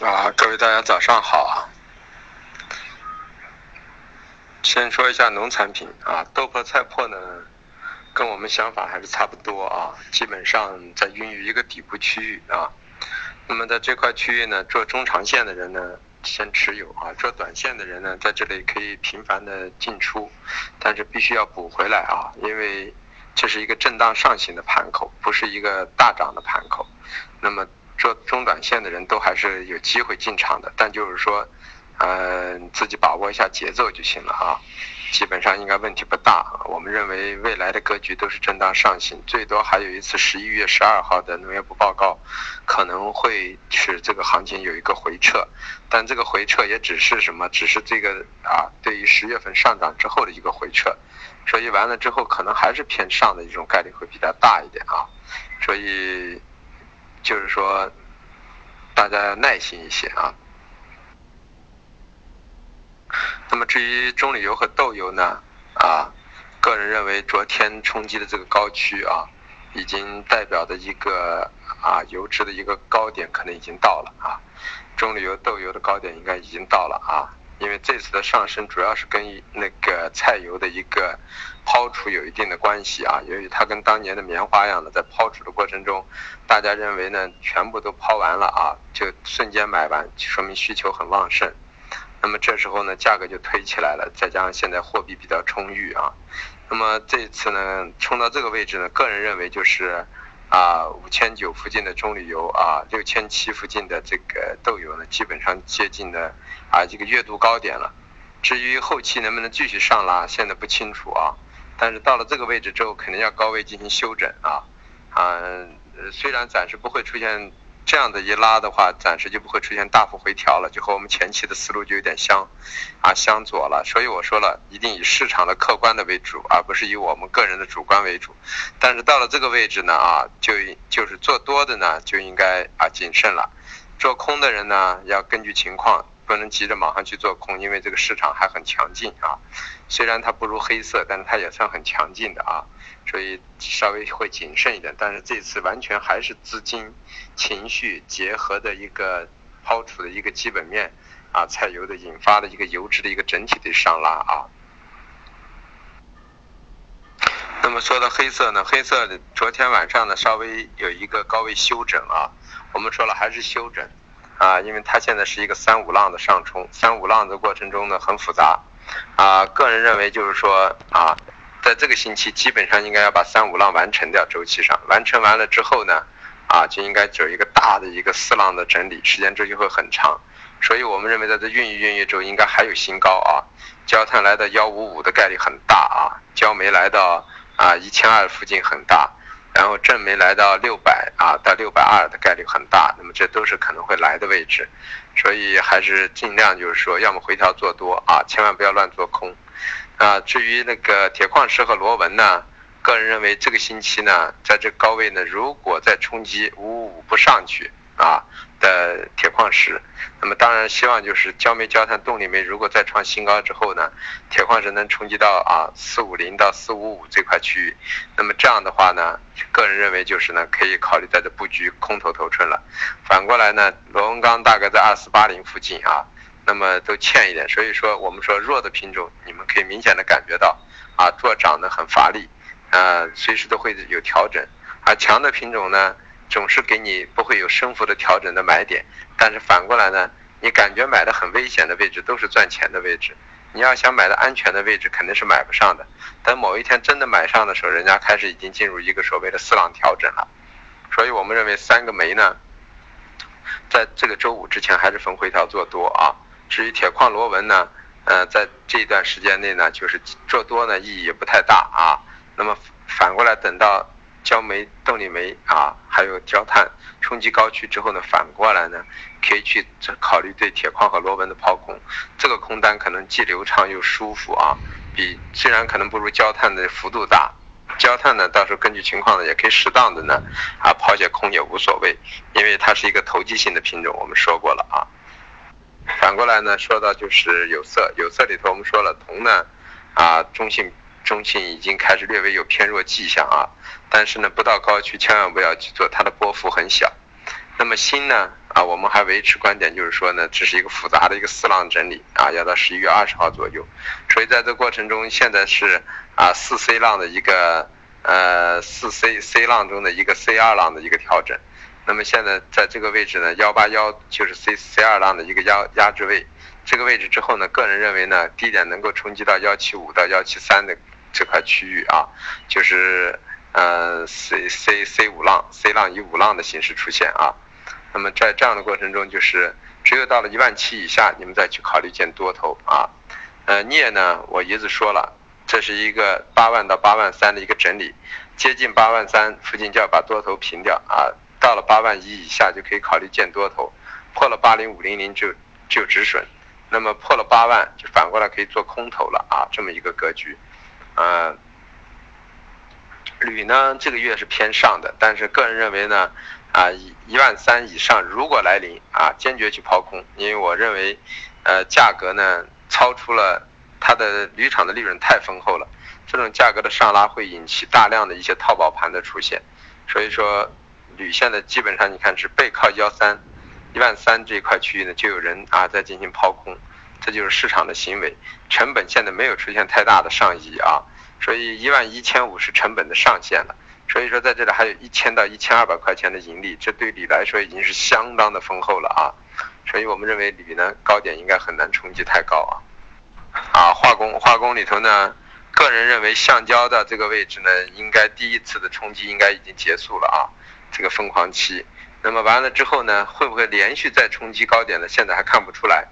啊，各位大家早上好啊。先说一下农产品啊，豆粕、菜粕呢，跟我们想法还是差不多啊，基本上在孕育一个底部区域啊。那么在这块区域呢，做中长线的人呢，先持有啊；做短线的人呢，在这里可以频繁的进出，但是必须要补回来啊，因为这是一个震荡上行的盘口，不是一个大涨的盘口。那么。做中短线的人都还是有机会进场的，但就是说，呃，自己把握一下节奏就行了啊，基本上应该问题不大。我们认为未来的格局都是震荡上行，最多还有一次十一月十二号的农业部报告，可能会使这个行情有一个回撤，但这个回撤也只是什么？只是这个啊，对于十月份上涨之后的一个回撤，所以完了之后可能还是偏上的一种概率会比较大一点啊，所以。就是说，大家要耐心一些啊。那么至于棕榈油和豆油呢？啊，个人认为昨天冲击的这个高区啊，已经代表的一个啊油脂的一个高点可能已经到了啊。棕榈油、豆油的高点应该已经到了啊。因为这次的上升主要是跟那个菜油的一个抛出有一定的关系啊，由于它跟当年的棉花一样的，在抛出的过程中，大家认为呢全部都抛完了啊，就瞬间买完，说明需求很旺盛，那么这时候呢价格就推起来了，再加上现在货币比较充裕啊，那么这次呢冲到这个位置呢，个人认为就是。啊，五千九附近的棕榈油啊，六千七附近的这个豆油呢，基本上接近的啊这个月度高点了。至于后期能不能继续上拉，现在不清楚啊。但是到了这个位置之后，肯定要高位进行休整啊。啊，虽然暂时不会出现。这样的一拉的话，暂时就不会出现大幅回调了，就和我们前期的思路就有点相，啊相左了。所以我说了一定以市场的客观的为主，而不是以我们个人的主观为主。但是到了这个位置呢，啊，就就是做多的呢就应该啊谨慎了，做空的人呢要根据情况，不能急着马上去做空，因为这个市场还很强劲啊。虽然它不如黑色，但是它也算很强劲的啊。所以稍微会谨慎一点，但是这次完全还是资金情绪结合的一个抛出的一个基本面啊，菜油的引发的一个油脂的一个整体的上拉啊。那么说到黑色呢，黑色的昨天晚上呢稍微有一个高位修整啊，我们说了还是修整啊，因为它现在是一个三五浪的上冲，三五浪的过程中呢很复杂啊，个人认为就是说啊。在这个星期，基本上应该要把三五浪完成掉，周期上完成完了之后呢，啊，就应该走一个大的一个四浪的整理，时间周期会很长，所以我们认为在这孕育孕育之后，应该还有新高啊，焦炭来到幺五五的概率很大啊，焦煤来到啊一千二附近很大，然后正没来到六百啊到六百二的概率很大，那么这都是可能会来的位置，所以还是尽量就是说，要么回调做多啊，千万不要乱做空。啊，至于那个铁矿石和螺纹呢，个人认为这个星期呢，在这高位呢，如果再冲击五五五不上去啊的铁矿石，那么当然希望就是焦煤、焦炭、动力煤如果再创新高之后呢，铁矿石能冲击到啊四五零到四五五这块区域，那么这样的话呢，个人认为就是呢，可以考虑在这布局空头头寸了。反过来呢，螺纹钢大概在二四八零附近啊。那么都欠一点，所以说我们说弱的品种，你们可以明显的感觉到，啊，做涨的很乏力，啊，随时都会有调整，而强的品种呢，总是给你不会有升幅的调整的买点，但是反过来呢，你感觉买的很危险的位置都是赚钱的位置，你要想买的安全的位置肯定是买不上的，等某一天真的买上的时候，人家开始已经进入一个所谓的四浪调整了，所以我们认为三个煤呢，在这个周五之前还是逢回调做多啊。至于铁矿螺纹呢，呃，在这一段时间内呢，就是做多呢意义也不太大啊。那么反过来，等到焦煤、动力煤啊，还有焦炭冲击高区之后呢，反过来呢，可以去考虑对铁矿和螺纹的抛空。这个空单可能既流畅又舒服啊，比虽然可能不如焦炭的幅度大，焦炭呢，到时候根据情况呢，也可以适当的呢啊抛些空也无所谓，因为它是一个投机性的品种，我们说过了啊。反过来呢，说到就是有色，有色里头我们说了，铜呢，啊，中性中性已经开始略微有偏弱迹象啊，但是呢，不到高区千万不要去做，它的波幅很小。那么新呢，啊，我们还维持观点，就是说呢，这是一个复杂的一个四浪整理啊，要到十一月二十号左右。所以在这过程中，现在是啊四 C 浪的一个呃四 C C 浪中的一个 C 二浪的一个调整。那么现在在这个位置呢，幺八幺就是 C C 二浪的一个压压制位。这个位置之后呢，个人认为呢，低点能够冲击到幺七五到幺七三的这块区域啊，就是呃 C C C 五浪 C 浪以五浪的形式出现啊。那么在这样的过程中，就是只有到了一万七以下，你们再去考虑建多头啊。呃，镍呢，我一直说了，这是一个八万到八万三的一个整理，接近八万三附近就要把多头平掉啊。到了八万一以下就可以考虑建多头，破了八零五零零就就止损，那么破了八万就反过来可以做空头了啊，这么一个格局。呃，铝呢这个月是偏上的，但是个人认为呢。啊，一万三以上如果来临啊，坚决去抛空，因为我认为，呃，价格呢超出了它的铝厂的利润太丰厚了，这种价格的上拉会引起大量的一些套保盘的出现，所以说铝现在基本上你看是背靠幺三一万三这一块区域呢，就有人啊在进行抛空，这就是市场的行为，成本现在没有出现太大的上移啊，所以一万一千五是成本的上限了。所以说，在这里还有一千到一千二百块钱的盈利，这对铝来说已经是相当的丰厚了啊。所以我们认为铝呢高点应该很难冲击太高啊。啊，化工化工里头呢，个人认为橡胶的这个位置呢，应该第一次的冲击应该已经结束了啊，这个疯狂期。那么完了之后呢，会不会连续再冲击高点呢？现在还看不出来。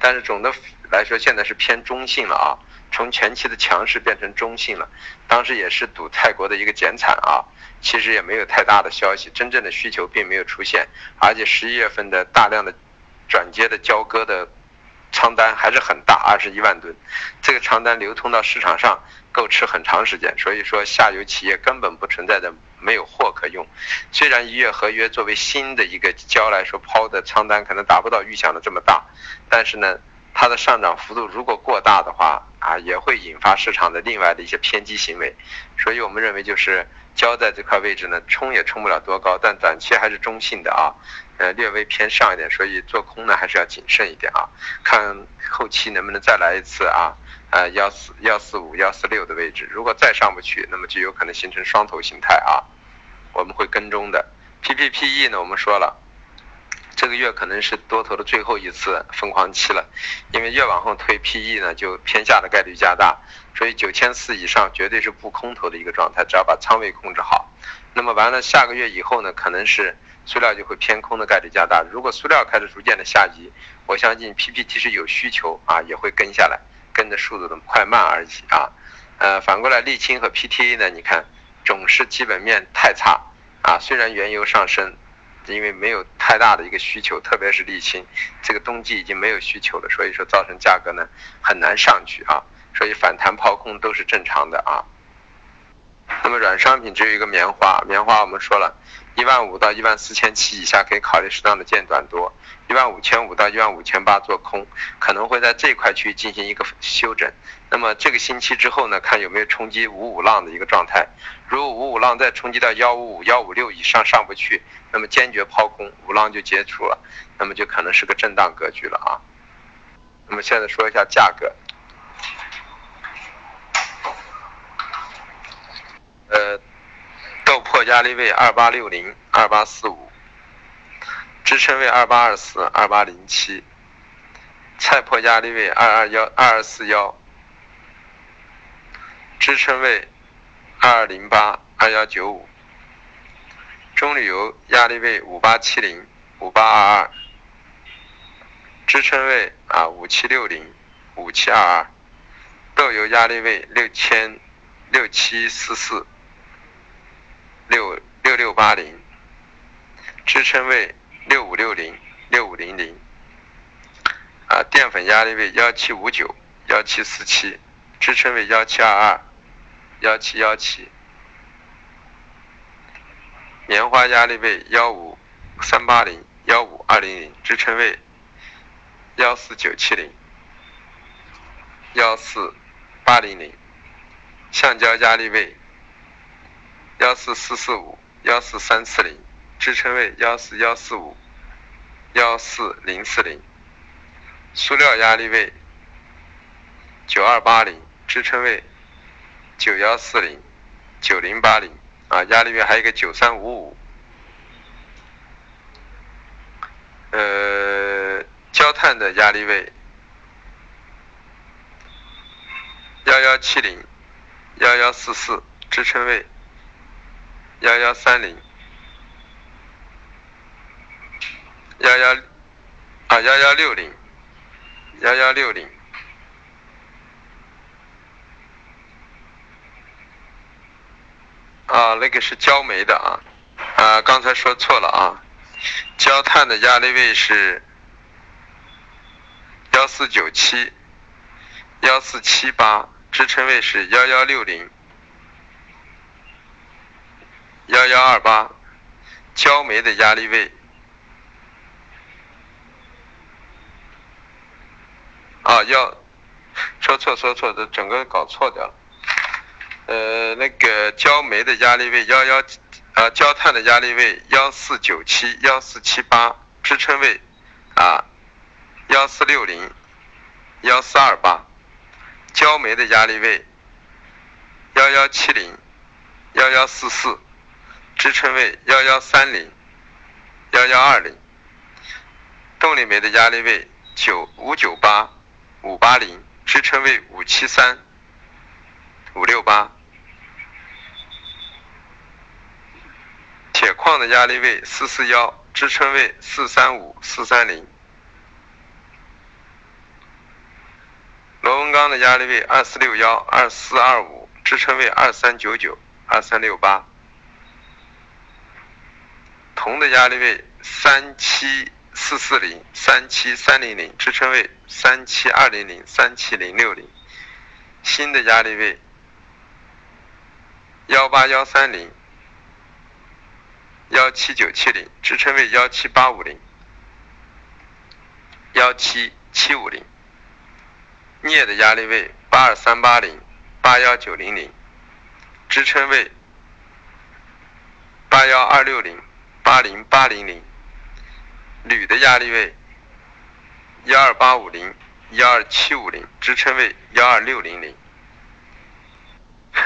但是总的来说，现在是偏中性了啊。从前期的强势变成中性了，当时也是赌泰国的一个减产啊，其实也没有太大的消息，真正的需求并没有出现，而且十一月份的大量的转接的交割的仓单还是很大，二十一万吨，这个仓单流通到市场上够吃很长时间，所以说下游企业根本不存在的没有货可用，虽然一月合约作为新的一个交来说抛的仓单可能达不到预想的这么大，但是呢。它的上涨幅度如果过大的话啊，也会引发市场的另外的一些偏激行为，所以我们认为就是胶在这块位置呢，冲也冲不了多高，但短期还是中性的啊，呃，略微偏上一点，所以做空呢还是要谨慎一点啊，看后期能不能再来一次啊，呃，幺四幺四五幺四六的位置，如果再上不去，那么就有可能形成双头形态啊，我们会跟踪的。PPPE 呢，我们说了。这个月可能是多头的最后一次疯狂期了，因为越往后推，PE 呢就偏下的概率加大，所以九千四以上绝对是不空头的一个状态，只要把仓位控制好。那么完了，下个月以后呢，可能是塑料就会偏空的概率加大。如果塑料开始逐渐的下移，我相信 PPT 是有需求啊，也会跟下来，跟着速度的快慢而已啊。呃，反过来沥青和 PTA 呢，你看总是基本面太差啊，虽然原油上升。因为没有太大的一个需求，特别是沥青，这个冬季已经没有需求了，所以说造成价格呢很难上去啊，所以反弹抛空都是正常的啊。那么软商品只有一个棉花，棉花我们说了，一万五到一万四千七以下可以考虑适当的建短多，一万五千五到一万五千八做空，可能会在这块区域进行一个休整。那么这个星期之后呢，看有没有冲击五五浪的一个状态。如果五五浪再冲击到幺五五、幺五六以上上不去，那么坚决抛空，五浪就结束了，那么就可能是个震荡格局了啊。那么现在说一下价格，呃，压力位二八六零、二八四五，支撑位二八二四、二八零七，菜破压力位二二幺、二二四幺。支撑位二二零八二幺九五，中旅游压力位五八七零五八二二，支撑位啊五七六零五七二二，豆油压力位六千六七四四六六六八零，支撑位六五六零六五零零，啊淀粉压力位幺七五九幺七四七，支撑位幺七二二。幺七幺七，棉花压力位幺五三八零幺五二零零，支撑位幺四九七零幺四八零零，橡胶压力位幺四四四五幺四三四零，支撑位幺四幺四五幺四零四零，塑料压力位九二八零，支撑位九幺四零九零八零。啊，压力位还有一个九三五五，呃，焦炭的压力位幺幺七零幺幺四四，支撑位幺幺三零。幺幺啊幺幺六零。幺幺六零。啊，那个是焦煤的啊。啊，刚才说错了啊，焦炭的压力位是幺四九七幺四七八，支撑位是幺幺六零。幺幺二八，焦煤的压力位。啊，要说错说错，这整个搞错掉了。呃，那个焦煤的压力位幺幺，啊，焦炭的压力位幺四九七幺四七八，支撑位啊幺四六零幺四二八，焦煤的压力位幺幺七零幺幺四四，支撑位幺幺三零幺幺二零，动力煤的压力位九五九八。五八零支撑位五七三五六八，铁矿的压力位四四幺，支撑位四三五四三零，螺纹钢的压力位二四六幺二四二五，支撑位二三九九二三六八，铜的压力位三七。四四零三七三零零支撑位三七二零零三七零六零，新的压力位幺八幺三零幺七九七零支撑位幺七八五零幺七七五零，镍的压力位八二三八零八幺九零零支撑位八幺二六零八零八零零。铝的压力位幺二八五零幺二七五零，支撑位幺二六零零。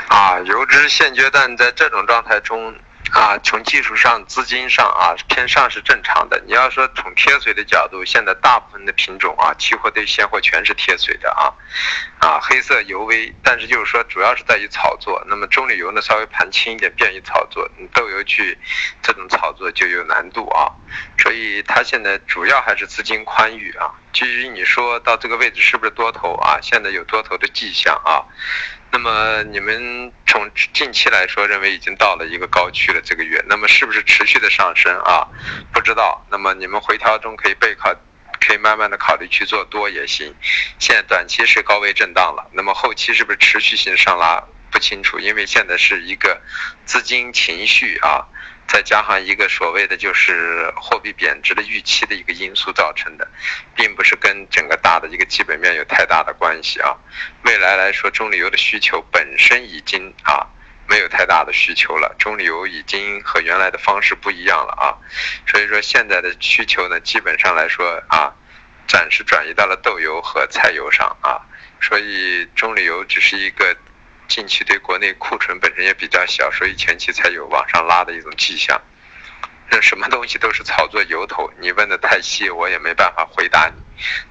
啊，油脂现阶段在这种状态中。啊，从技术上、资金上啊，偏上是正常的。你要说从贴水的角度，现在大部分的品种啊，期货对现货全是贴水的啊，啊，黑色尤为，但是就是说主要是在于炒作。那么中铝油呢，稍微盘轻一点，便于炒作。你豆油去这种炒作就有难度啊，所以它现在主要还是资金宽裕啊。至于你说到这个位置是不是多头啊，现在有多头的迹象啊。那么你们从近期来说，认为已经到了一个高区了，这个月，那么是不是持续的上升啊？不知道。那么你们回调中可以备考，可以慢慢的考虑去做多也行。现在短期是高位震荡了，那么后期是不是持续性上拉？不清楚，因为现在是一个资金情绪啊。再加上一个所谓的就是货币贬值的预期的一个因素造成的，并不是跟整个大的一个基本面有太大的关系啊。未来来说，中旅游的需求本身已经啊没有太大的需求了，中旅游已经和原来的方式不一样了啊。所以说现在的需求呢，基本上来说啊，暂时转移到了豆油和菜油上啊。所以中旅游只是一个。近期对国内库存本身也比较小，所以前期才有往上拉的一种迹象。那什么东西都是炒作由头，你问的太细，我也没办法回答你。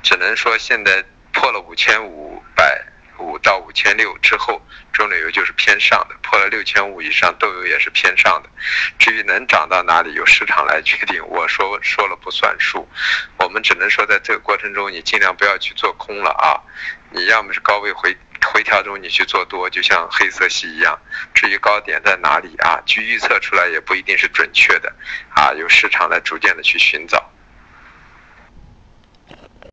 只能说现在破了五千五百五到五千六之后，中旅油就是偏上的；破了六千五以上，豆油也是偏上的。至于能涨到哪里，由市场来决定，我说说了不算数。我们只能说，在这个过程中，你尽量不要去做空了啊！你要么是高位回。回调中你去做多，就像黑色系一样。至于高点在哪里啊，去预测出来也不一定是准确的，啊，由市场来逐渐的去寻找。